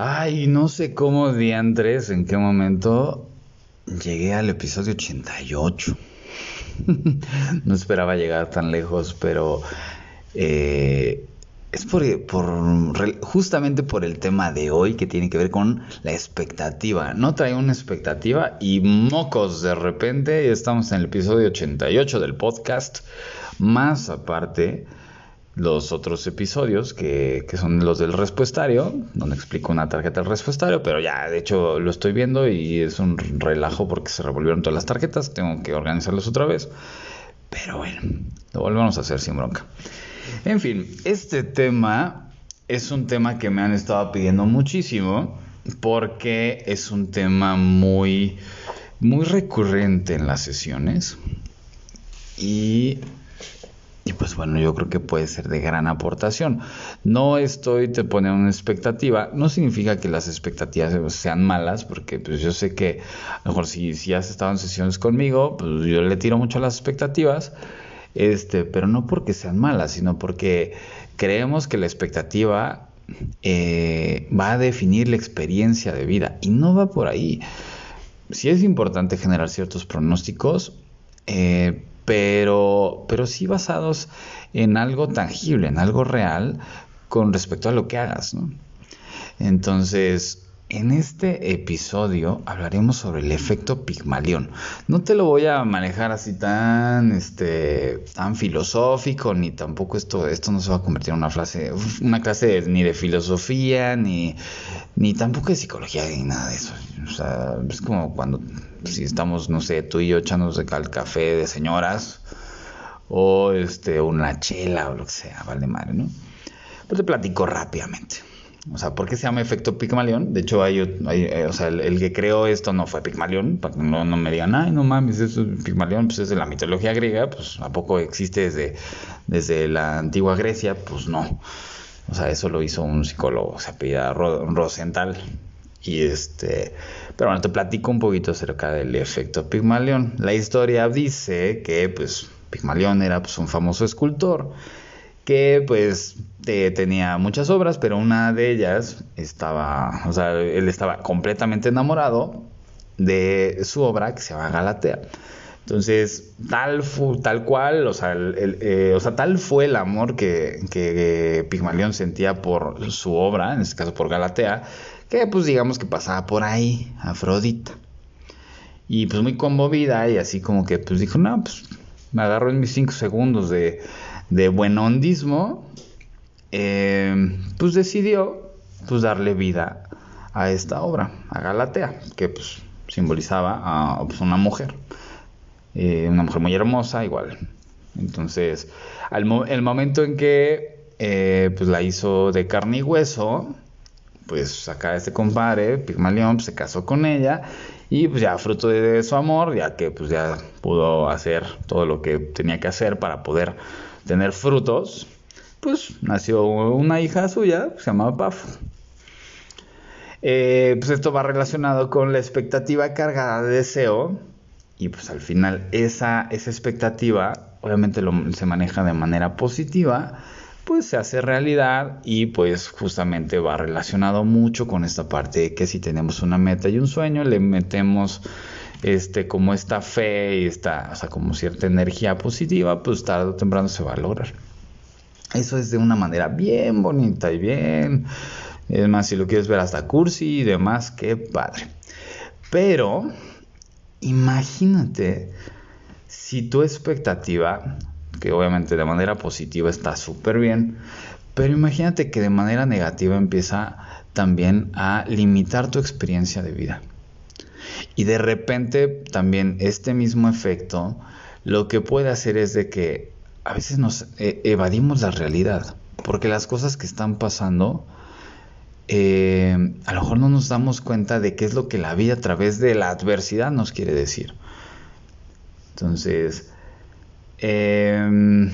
Ay, no sé cómo Andrés, en qué momento llegué al episodio 88. no esperaba llegar tan lejos, pero eh, es por, justamente por el tema de hoy que tiene que ver con la expectativa. No trae una expectativa y mocos de repente estamos en el episodio 88 del podcast. Más aparte, los otros episodios que, que, son los del respuestario, donde explico una tarjeta del respuestario, pero ya de hecho lo estoy viendo y es un relajo porque se revolvieron todas las tarjetas, tengo que organizarlas otra vez, pero bueno, lo volvemos a hacer sin bronca. En fin, este tema es un tema que me han estado pidiendo muchísimo porque es un tema muy, muy recurrente en las sesiones y pues bueno, yo creo que puede ser de gran aportación. No estoy te poniendo una expectativa, no significa que las expectativas sean malas, porque pues yo sé que a lo mejor si, si has estado en sesiones conmigo, pues yo le tiro mucho a las expectativas, este, pero no porque sean malas, sino porque creemos que la expectativa eh, va a definir la experiencia de vida y no va por ahí. Sí es importante generar ciertos pronósticos, eh, pero, pero sí basados en algo tangible, en algo real con respecto a lo que hagas. ¿no? Entonces, en este episodio hablaremos sobre el efecto Pigmalión. No te lo voy a manejar así tan, este, tan filosófico, ni tampoco esto, esto no se va a convertir en una, frase, una clase ni de filosofía, ni, ni tampoco de psicología, ni nada de eso. O sea, es como cuando, si estamos, no sé, tú y yo echándonos el café de señoras, o este, una chela, o lo que sea, vale madre, ¿no? Pues te platico rápidamente. O sea, ¿por qué se llama efecto Pigmalión? De hecho, hay, eh, o sea, el, que creó esto no fue Pigmalión, para que no, me digan, ay, no mames, eso es Pigmalión, pues es de la mitología griega, pues ¿a poco existe desde, desde la antigua Grecia? Pues no. O sea, eso lo hizo un psicólogo, se apellida Rosenthal. Y este, pero bueno, te platico un poquito acerca del efecto Pigmalión. La historia dice que, pues, Pigmalión era pues, un famoso escultor que pues tenía muchas obras, pero una de ellas estaba, o sea, él estaba completamente enamorado de su obra que se llama Galatea. Entonces, tal, tal cual, o sea, eh, o sea, tal fue el amor que, que Pigmalión sentía por su obra, en este caso por Galatea, que pues digamos que pasaba por ahí, Afrodita. Y pues muy conmovida y así como que pues dijo, no, pues me agarro en mis cinco segundos de, de buen hondismo, eh, pues decidió pues darle vida a esta obra, a Galatea, que pues simbolizaba a pues, una mujer, eh, una mujer muy hermosa igual. Entonces, al el momento en que eh, pues la hizo de carne y hueso, pues acá este compadre, Pigmalión, pues, se casó con ella y pues ya fruto de, su amor, ya que pues ya pudo hacer todo lo que tenía que hacer para poder tener frutos, pues nació una hija suya, se llamaba Paf. Eh, pues esto va relacionado con la expectativa cargada de deseo y pues al final esa, esa expectativa obviamente se maneja de manera positiva pues se hace realidad y pues justamente va relacionado mucho con esta parte de que si tenemos una meta y un sueño le metemos este, como esta fe y esta, o sea, como cierta energía positiva, pues tarde o temprano se va a lograr. Eso es de una manera bien bonita y bien, es más, si lo quieres ver hasta cursi y demás, qué padre. Pero, imagínate si tu expectativa, que obviamente de manera positiva está súper bien, pero imagínate que de manera negativa empieza también a limitar tu experiencia de vida. Y de repente también este mismo efecto lo que puede hacer es de que a veces nos eh, evadimos la realidad, porque las cosas que están pasando, eh, a lo mejor no nos damos cuenta de qué es lo que la vida a través de la adversidad nos quiere decir. Entonces, eh,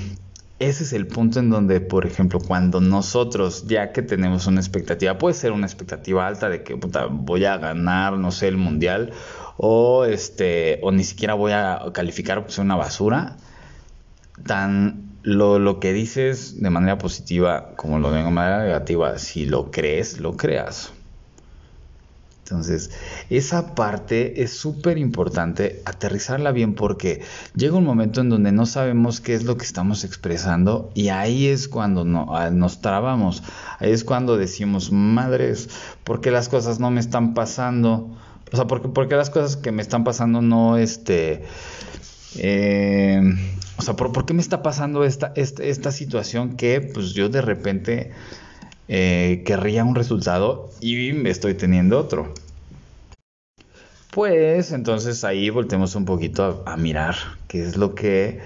ese es el punto en donde, por ejemplo, cuando nosotros, ya que tenemos una expectativa, puede ser una expectativa alta de que voy a ganar, no sé, el mundial, o este, o ni siquiera voy a calificar pues una basura, tan lo, lo que dices de manera positiva como lo de manera negativa, si lo crees, lo creas. Entonces, esa parte es súper importante aterrizarla bien porque llega un momento en donde no sabemos qué es lo que estamos expresando y ahí es cuando no, ah, nos trabamos, ahí es cuando decimos, madres, ¿por qué las cosas no me están pasando? O sea, ¿por qué, las cosas que me están pasando no, este, eh, o sea, ¿por, qué me está pasando esta, esta, situación que pues yo de repente eh, querría un resultado y estoy teniendo otro? Pues entonces ahí voltemos un poquito a, mirar qué es lo que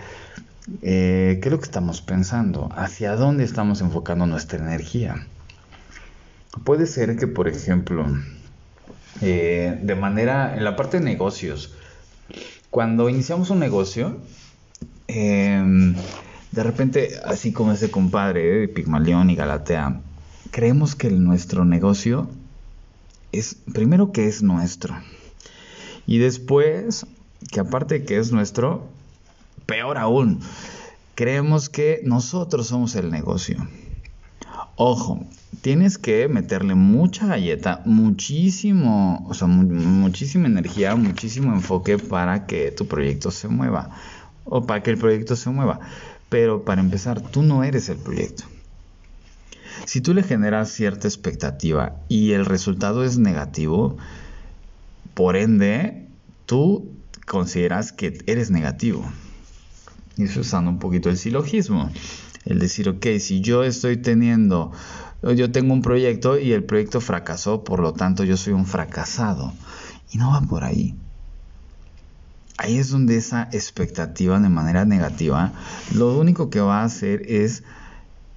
eh, qué es lo que estamos pensando, hacia dónde estamos enfocando nuestra energía. Puede ser que, por ejemplo, eh, de manera, en la parte de negocios, cuando iniciamos un negocio, em, de repente, así como ese compadre, de Pigmalión y Galatea, creemos que nuestro negocio es, primero que es nuestro, y después, que aparte que es nuestro, peor aún, creemos que nosotros somos el negocio. Ojo, tienes que meterle mucha galleta, muchísimo, o sea, muchísima energía, muchísimo enfoque para que tu proyecto se mueva o para que el proyecto se mueva. Pero para empezar, tú no eres el proyecto. Si tú le generas cierta expectativa y el resultado es negativo, por ende, tú consideras que eres negativo. Y eso usando un poquito el silogismo. El decir, ok, si yo estoy teniendo, yo tengo un proyecto y el proyecto fracasó, por lo tanto yo soy un fracasado. Y no va por ahí. Ahí es donde esa expectativa de manera negativa, lo único que va a hacer es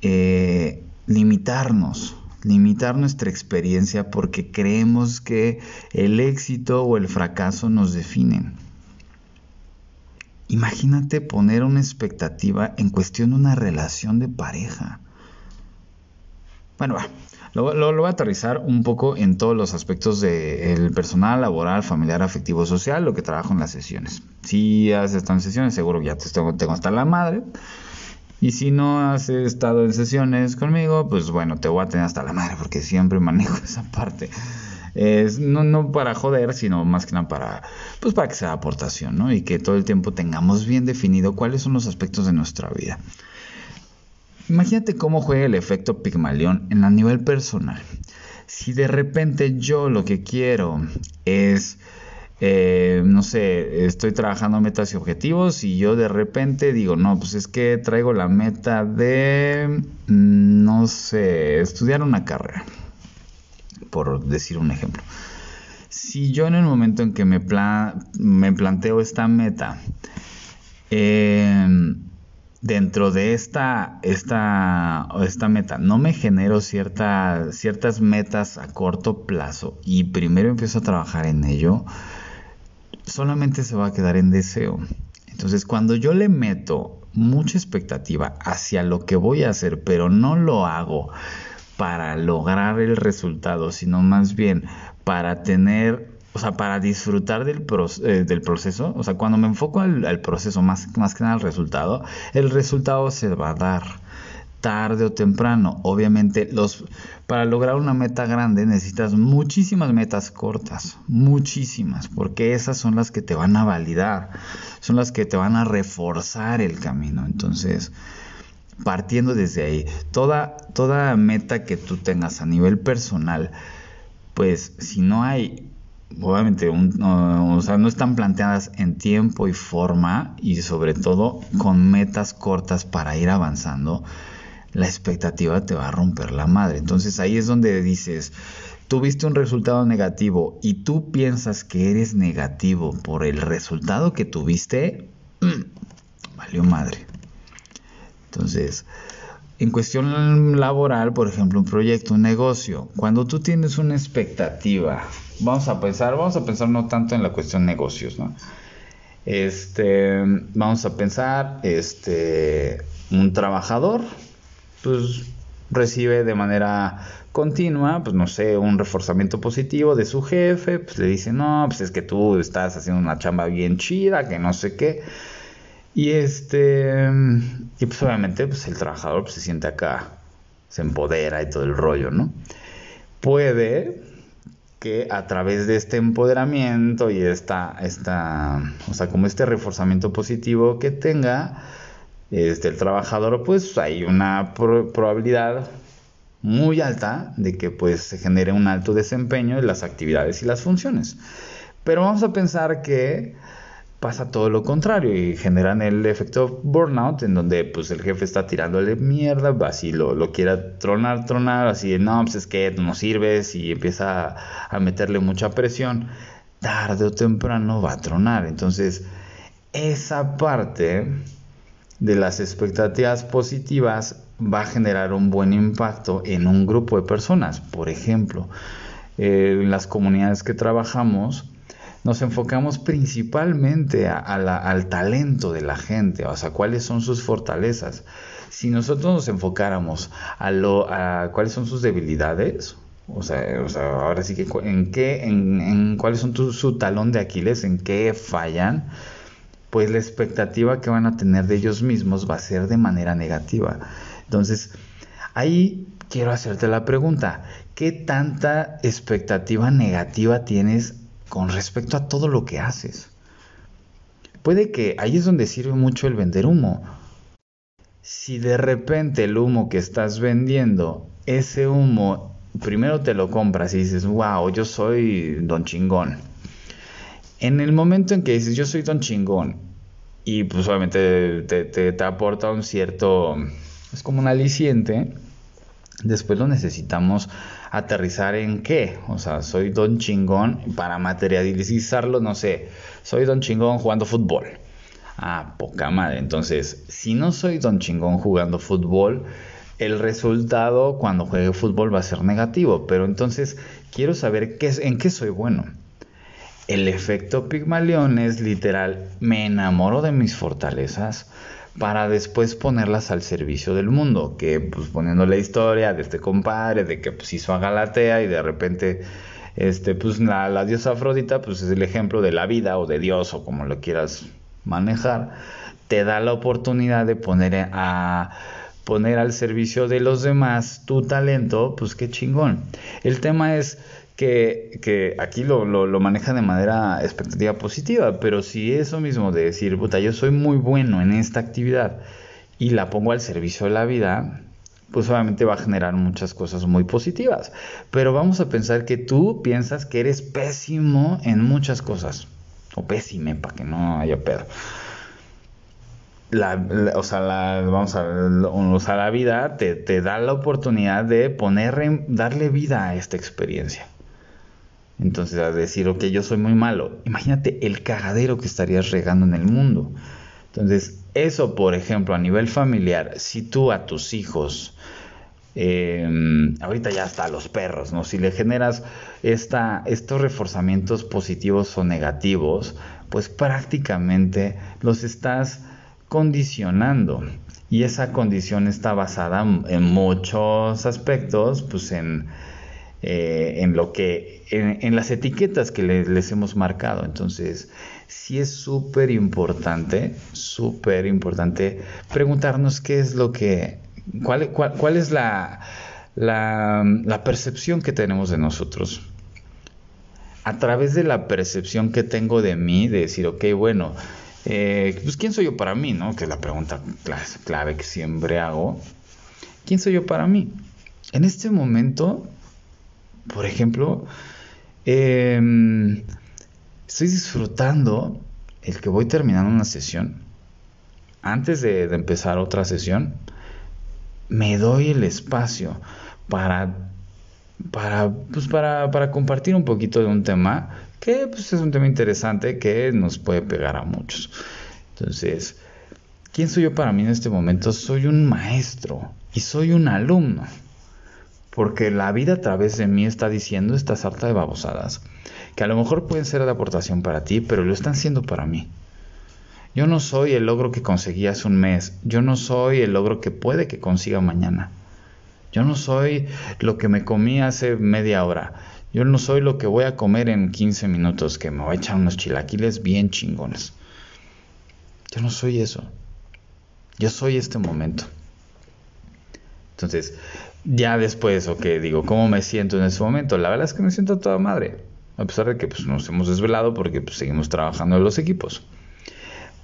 eh, limitarnos, limitar nuestra experiencia porque creemos que el éxito o el fracaso nos definen. Imagínate poner una expectativa en cuestión de una relación de pareja. Bueno, lo, voy a aterrizar un poco en todos los aspectos del personal, laboral, familiar, afectivo, social, lo que trabajo en las sesiones. Si has estado en sesiones, seguro que ya te tengo hasta la madre. Y si no has estado en sesiones conmigo, pues bueno, te voy a tener hasta la madre porque siempre manejo esa parte. No para joder, sino más que nada para, pues para que sea aportación, ¿no? Y que todo el tiempo tengamos bien definido cuáles son los aspectos de nuestra vida. Imagínate cómo juega el efecto Pigmalión en a nivel personal. Si de repente yo lo que quiero es, eh, no sé, estoy trabajando metas y objetivos y yo de repente digo, no, pues es que traigo la meta de, mm, no sé, estudiar una carrera por decir un ejemplo. Si yo en el momento en que me, me planteo esta meta, em, dentro de esta, esta, esta meta no me genero ciertas metas a corto plazo y primero empiezo a trabajar en ello, solamente se va a quedar en deseo. Entonces, cuando yo le meto mucha expectativa hacia lo que voy a hacer, pero no lo hago para lograr el resultado, sino más bien para tener, o sea, para disfrutar del, eh, del proceso. O sea, cuando me enfoco al, proceso más, más que nada al resultado, el resultado se va a dar tarde o temprano. Obviamente, los, para lograr una meta grande necesitas muchísimas metas cortas, muchísimas, porque esas son las que te van a validar, son las que te van a reforzar el camino. Entonces, partiendo desde ahí, toda, toda meta que tú tengas a nivel personal, pues si no hay, obviamente, no, o sea, no están planteadas en tiempo y forma y sobre todo con metas cortas para ir avanzando, la expectativa te va a romper la madre. Entonces ahí es donde dices, tuviste un resultado negativo y tú piensas que eres negativo por el resultado que tuviste, valió madre. Entonces, en cuestión laboral, por ejemplo, un proyecto, un negocio, cuando tú tienes una expectativa, vamos a pensar, vamos a pensar no tanto en la cuestión negocios, ¿no? Este, vamos a pensar, este, un trabajador, pues recibe de manera continua, pues no sé, un reforzamiento positivo de su jefe, pues le dice, no, pues es que tú estás haciendo una chamba bien chida, que no sé qué. Y este, y pues obviamente pues el trabajador pues, se siente acá, se empodera y todo el rollo, ¿no? Puede que a través de este empoderamiento y esta, esta, o sea, como este reforzamiento positivo que tenga este, el trabajador, pues hay una probabilidad muy alta de que pues se genere un alto desempeño en las actividades y las funciones. Pero vamos a pensar que pasa todo lo contrario y generan el efecto burnout en donde pues el jefe está tirándole mierda, así lo, lo quiera tronar, tronar, así no, pues es que no sirves y empieza a, meterle mucha presión, tarde o temprano va a tronar. Entonces, esa parte de las expectativas positivas va a generar un buen impacto en un grupo de personas. Por ejemplo, eh, en las comunidades que trabajamos, nos enfocamos principalmente al talento de la gente, o sea, cuáles son sus fortalezas. Si nosotros nos enfocáramos a, lo, a cuáles son sus debilidades, o sea, ahora sí que en qué, en, en cuáles son su talón de Aquiles, en qué fallan, pues la expectativa que van a tener de ellos mismos va a ser de manera negativa. Entonces, ahí quiero hacerte la pregunta, ¿qué tanta expectativa negativa tienes con respecto a todo lo que haces. Puede que ahí es donde sirve mucho el vender humo. Si de repente el humo que estás vendiendo, ese humo, primero te lo compras y dices, wow, yo soy don chingón. En el momento en que dices, yo soy don chingón, y pues obviamente te, te aporta un cierto, es como un aliciente, después lo necesitamos aterrizar en qué. O sea, soy don chingón para materializarlo, no sé, soy don chingón jugando fútbol. Ah, poca madre. Entonces, si no soy don chingón jugando fútbol, el resultado cuando juegue fútbol va a ser negativo. Pero entonces, quiero saber qué en qué soy bueno. El efecto Pigmalión es literal, me enamoro de mis fortalezas para después ponerlas al servicio del mundo, que pues poniendo la historia de este compadre, de que pues hizo a Galatea y de repente este pues la, diosa Afrodita pues es el ejemplo de la vida o de Dios o como lo quieras manejar, te da la oportunidad de poner a poner al servicio de los demás tu talento, pues qué chingón. El tema es que, aquí lo, lo, maneja de manera expectativa positiva, pero si eso mismo de decir, puta, yo soy muy bueno en esta actividad y la pongo al servicio de la vida, pues obviamente va a generar muchas cosas muy positivas. Pero vamos a pensar que tú piensas que eres pésimo en muchas cosas, o pésime, para que no haya pedo. La, o sea, la, vamos a, o la vida te, te da la oportunidad de poner, darle vida a esta experiencia. Entonces, a decir, ok, yo soy muy malo, imagínate el cagadero que estarías regando en el mundo. Entonces, eso, por ejemplo, a nivel familiar, si tú a tus hijos, em, ahorita ya hasta a los perros, ¿no? Si le generas esta, estos reforzamientos positivos o negativos, pues prácticamente los estás condicionando. Y esa condición está basada en muchos aspectos, pues en eh, en lo que, en, las etiquetas que les hemos marcado. Entonces, sí es súper importante, súper importante preguntarnos qué es lo que, cuál, cuál, es la, la, la percepción que tenemos de nosotros. A través de la percepción que tengo de mí, de decir, ok, bueno, eh, pues quién soy yo para mí, ¿no? Que es la pregunta clave que siempre hago. ¿Quién soy yo para mí? En este momento por ejemplo, em, estoy disfrutando el que voy terminando una sesión. Antes de, empezar otra sesión, me doy el espacio para, para, pues para, para compartir un poquito de un tema que pues, es un tema interesante que nos puede pegar a muchos. Entonces, ¿quién soy yo para mí en este momento? Soy un maestro y soy un alumno porque la vida a través de mí está diciendo esta sarta de babosadas, que a lo mejor pueden ser de aportación para ti, pero lo están siendo para mí. Yo no soy el logro que conseguí hace un mes, yo no soy el logro que puede que consiga mañana. Yo no soy lo que me comí hace media hora. Yo no soy lo que voy a comer en 15 minutos, que me voy a echar unos chilaquiles bien chingones. Yo no soy eso. Yo soy este momento. Entonces, ya después, ok, digo, ¿cómo me siento en ese momento? La verdad es que me siento toda madre, a pesar de que pues, nos hemos desvelado porque pues, seguimos trabajando en los equipos.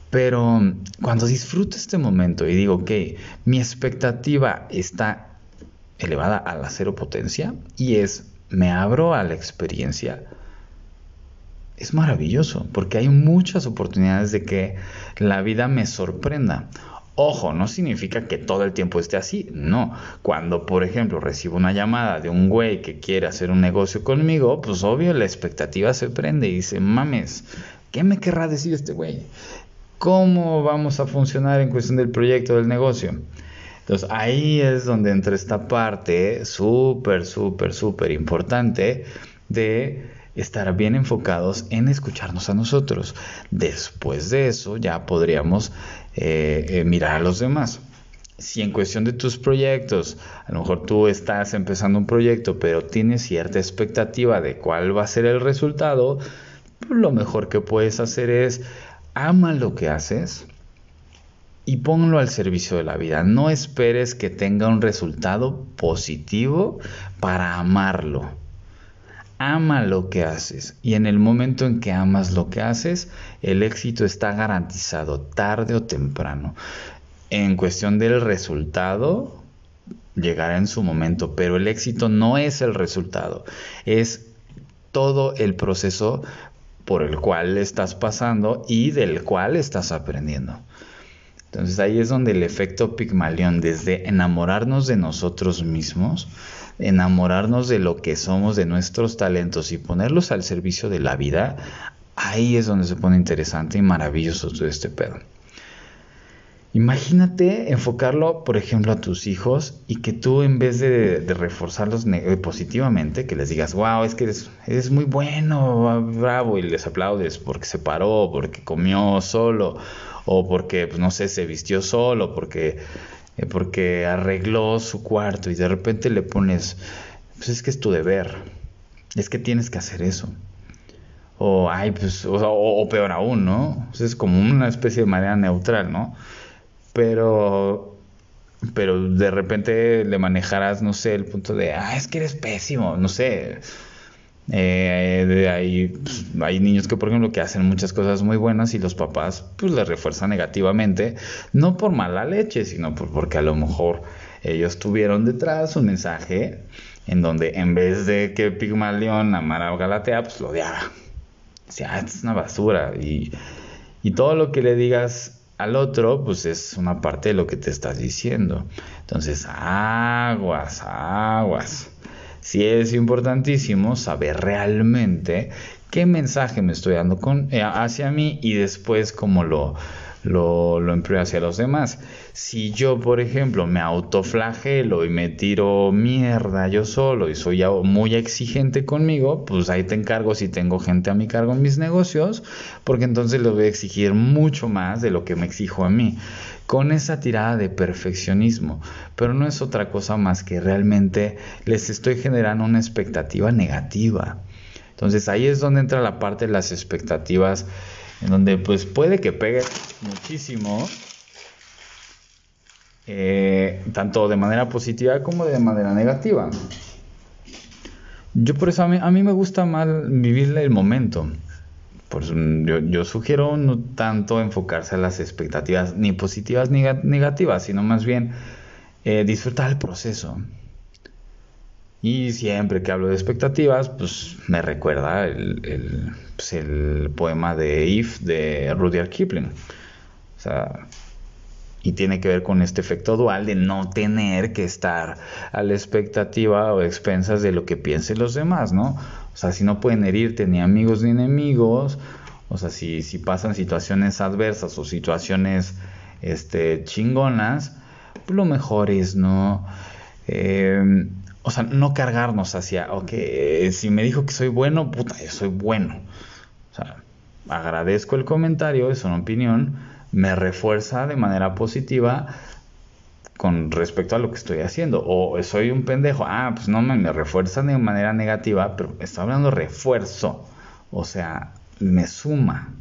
Pero cuando disfruto este momento y digo, ok, mi expectativa está elevada a la cero potencia y es, me abro a la experiencia, es maravilloso porque hay muchas oportunidades de que la vida me sorprenda. Ojo, no significa que todo el tiempo esté así, no. Cuando, por ejemplo, recibo una llamada de un güey que quiere hacer un negocio conmigo, pues obvio la expectativa se prende y dice, mames, ¿qué me querrá decir este güey? ¿Cómo vamos a funcionar en cuestión del proyecto del negocio? Entonces ahí es donde entra esta parte súper, súper, súper importante de estar bien enfocados en escucharnos a nosotros. Después de eso ya podríamos eh, eh, mirar a los demás. Si en cuestión de tus proyectos, a lo mejor tú estás empezando un proyecto, pero tienes cierta expectativa de cuál va a ser el resultado, pues lo mejor que puedes hacer es ama lo que haces y ponlo al servicio de la vida. No esperes que tenga un resultado positivo para amarlo. Ama lo que haces y en el momento en que amas lo que haces, el éxito está garantizado tarde o temprano. En cuestión del resultado, llegará en su momento, pero el éxito no es el resultado, es todo el proceso por el cual estás pasando y del cual estás aprendiendo. Entonces ahí es donde el efecto Pigmalión, desde enamorarnos de nosotros mismos, enamorarnos de lo que somos, de nuestros talentos y ponerlos al servicio de la vida, ahí es donde se pone interesante y maravilloso todo este pedo. Imagínate enfocarlo, por ejemplo, a tus hijos y que tú en vez de, reforzarlos eh, positivamente, que les digas, wow, es que eres, muy bueno, bravo, y les aplaudes porque se paró, porque comió solo, o porque, pues, no sé, se vistió solo, porque eh, porque arregló su cuarto y de repente le pones, pues es que es tu deber, es que tienes que hacer eso. O, ay, pues, o, peor aún, ¿no? es como una especie de manera neutral, ¿no? Pero, pero de repente le manejarás, no sé, el punto de, ah, es que eres pésimo, no sé, eh, hay, pues, hay niños que, por ejemplo, que hacen muchas cosas muy buenas y los papás pues les refuerzan negativamente, no por mala leche, sino por, porque a lo mejor ellos tuvieron detrás un mensaje en donde en vez de que Pigmalión amara a Galatea, pues lo odiaba. O sea, es una basura y, y todo lo que le digas al otro, pues es una parte de lo que te estás diciendo. Entonces, aguas, aguas sí es importantísimo saber realmente qué mensaje me estoy dando con, eh, hacia mí y después cómo lo, lo, lo empleo hacia los demás. Si yo, por ejemplo, me autoflagelo y me tiro mierda yo solo y soy muy exigente conmigo, pues ahí te encargo si tengo gente a mi cargo en mis negocios, porque entonces les voy a exigir mucho más de lo que me exijo a mí con esa tirada de perfeccionismo, pero no es otra cosa más que realmente les estoy generando una expectativa negativa. Entonces ahí es donde entra la parte de las expectativas, en donde pues puede que pegue muchísimo, eh, tanto de manera positiva como de manera negativa. Yo por eso a mí, a mí me gusta mal vivir el momento. Por yo, sugiero no tanto enfocarse a las expectativas ni positivas ni negativas, sino más bien eh, disfrutar el proceso. Y siempre que hablo de expectativas, pues me recuerda el, pues, el poema de If de Rudyard Kipling. O sea, y tiene que ver con este efecto dual de no tener que estar a la expectativa o expensas de lo que piensen los demás, ¿no? O sea, si no pueden herirte ni amigos ni enemigos, o sea, si, si pasan situaciones adversas o situaciones este, chingonas, pues lo mejor es no... Eh, o sea, no cargarnos hacia, ok, si me dijo que soy bueno, puta, yo soy bueno. O sea, agradezco el comentario, es una opinión, me refuerza de manera positiva con respecto a lo que estoy haciendo. O soy un pendejo, ah, pues no me, refuerza de manera negativa, pero estoy hablando refuerzo. O sea, me suma,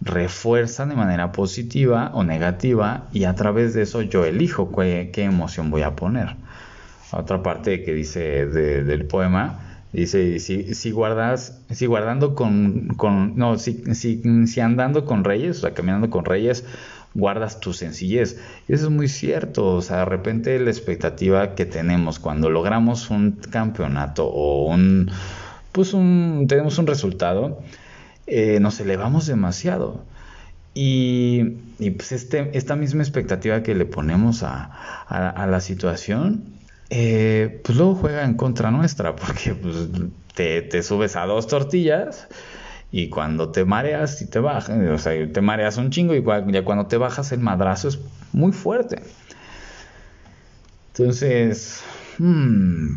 refuerza de manera positiva o negativa y a través de eso yo elijo qué emoción voy a poner. Otra parte que dice del poema, Dice, si, si guardas, si guardando con, con no, si, si, si, andando con reyes, o sea, caminando con reyes, guardas tu sencillez. Y eso es muy cierto, o sea, de repente la expectativa que tenemos cuando logramos un campeonato o un, pues un, tenemos un resultado, eh, nos elevamos demasiado. Y, y, pues este, esta misma expectativa que le ponemos a, a, a la situación, eh, pues luego juega en contra nuestra, porque pues, te, subes a dos tortillas y cuando te mareas y te bajas, o sea, te mareas un chingo y ya cuando te bajas el madrazo es muy fuerte. Entonces, hmm,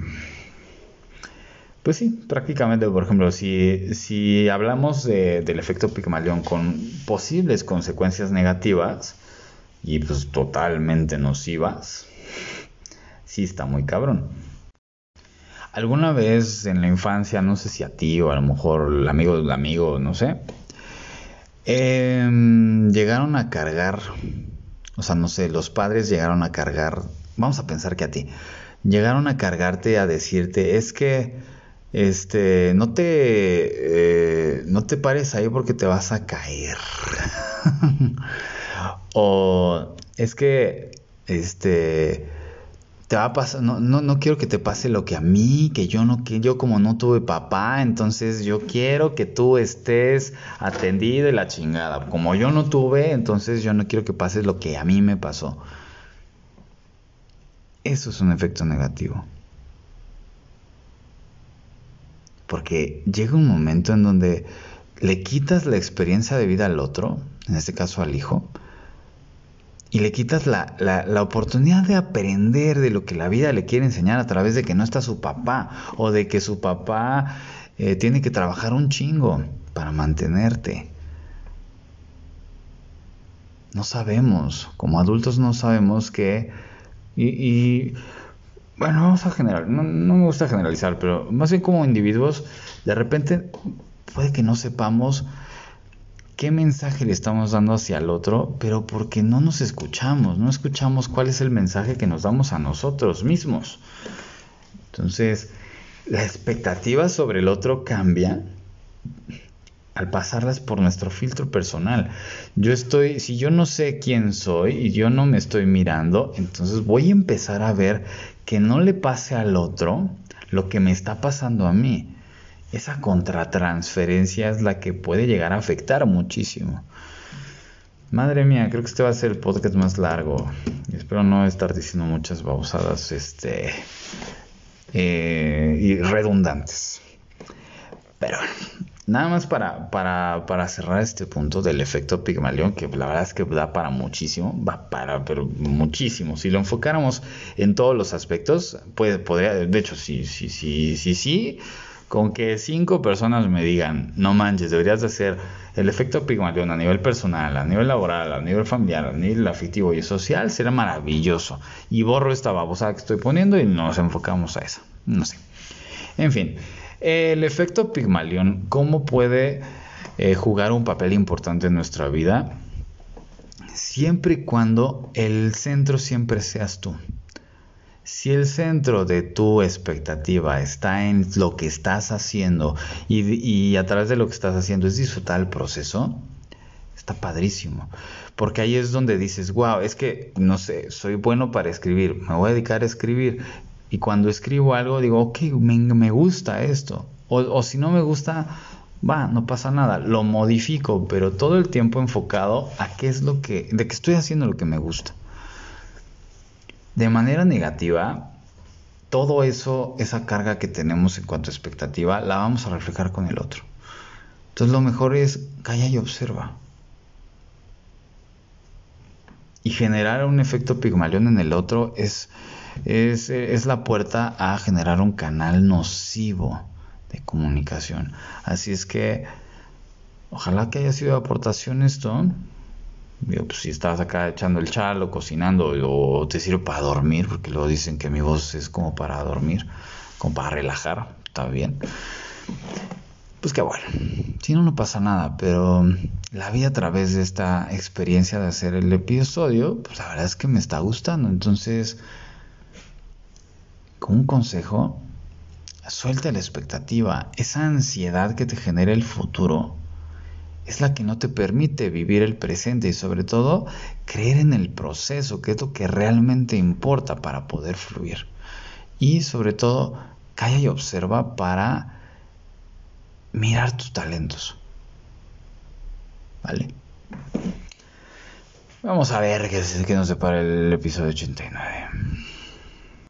pues sí, prácticamente, por ejemplo, si, hablamos del efecto Pigmalión con posibles consecuencias negativas y pues totalmente nocivas, sí está muy cabrón. Alguna vez en la infancia, no sé si a ti o a lo mejor el amigo del amigo, no sé, em, llegaron a cargar, o sea, no sé, los padres llegaron a cargar, vamos a pensar que a ti, llegaron a cargarte a decirte, es que, este, no te, eh, no te pares ahí porque te vas a caer. o es que, este, te va a pasar, no, no, no, quiero que te pase lo que a mí, que yo no, que yo como no tuve papá, entonces yo quiero que tú estés atendido y la chingada. Como yo no tuve, entonces yo no quiero que pase lo que a mí me pasó. Eso es un efecto negativo. Porque llega un momento en donde le quitas la experiencia de vida al otro, en este caso al hijo, y le quitas la, la, oportunidad de aprender de lo que la vida le quiere enseñar a través de que no está su papá o de que su papá eh, tiene que trabajar un chingo para mantenerte. No sabemos, como adultos no sabemos que... Y, bueno, vamos a generar, no, no me gusta generalizar, pero más bien como individuos, de repente puede que no sepamos qué mensaje le estamos dando hacia el otro, pero porque no nos escuchamos, no escuchamos cuál es el mensaje que nos damos a nosotros mismos. Entonces, la expectativa sobre el otro cambia al pasarlas por nuestro filtro personal. Yo estoy, si yo no sé quién soy y yo no me estoy mirando, entonces voy a empezar a ver que no le pase al otro lo que me está pasando a mí esa contratransferencia es la que puede llegar a afectar muchísimo. Madre mía, creo que este va a ser el podcast más largo. Espero no estar diciendo muchas babosadas este, eh, y redundantes. Pero nada más para, para, para, cerrar este punto del efecto Pigmalión, que la verdad es que da para muchísimo, va para, pero muchísimo. Si lo enfocáramos en todos los aspectos, puede, podría, de hecho, sí, sí, sí, sí, sí con que cinco personas me digan, no manches, deberías de hacer el efecto Pigmalión a nivel personal, a nivel laboral, a nivel familiar, a nivel afectivo y social, será maravilloso. Y borro esta babosa que estoy poniendo y nos enfocamos a eso. No sé. En fin, el efecto Pigmalión, ¿cómo puede eh, jugar un papel importante en nuestra vida? Siempre y cuando el centro siempre seas tú. Si el centro de tu expectativa está en lo que estás haciendo y, a través de lo que estás haciendo es disfrutar el proceso, está padrísimo. Porque ahí es donde dices, wow, es que, no sé, soy bueno para escribir, me voy a dedicar a escribir. Y cuando escribo algo digo, ok, me, gusta esto. O, o si no me gusta, va, no pasa nada, lo modifico, pero todo el tiempo enfocado a qué es lo que, de que estoy haciendo lo que me gusta de manera negativa, todo eso, esa carga que tenemos en cuanto a expectativa, la vamos a reflejar con el otro. Entonces lo mejor es calla y observa. Y generar un efecto pigmalión en el otro es, es, es la puerta a generar un canal nocivo de comunicación. Así es que ojalá que haya sido aportación esto. Pues, si estás acá echando el chalo, cocinando o te sirve para dormir, porque luego dicen que mi voz es como para dormir, como para relajar, está bien. Pues que bueno, si no, no pasa nada, pero la vida a través de esta experiencia de hacer el episodio, pues la verdad es que me está gustando. Entonces, como un consejo, suelta la expectativa, esa ansiedad que te genera el futuro es la que no te permite vivir el presente y sobre todo creer en el proceso, que es lo que realmente importa para poder fluir. Y sobre todo, calla y observa para mirar tus talentos. ¿Vale? Vamos a ver qué, qué nos separa el episodio 89.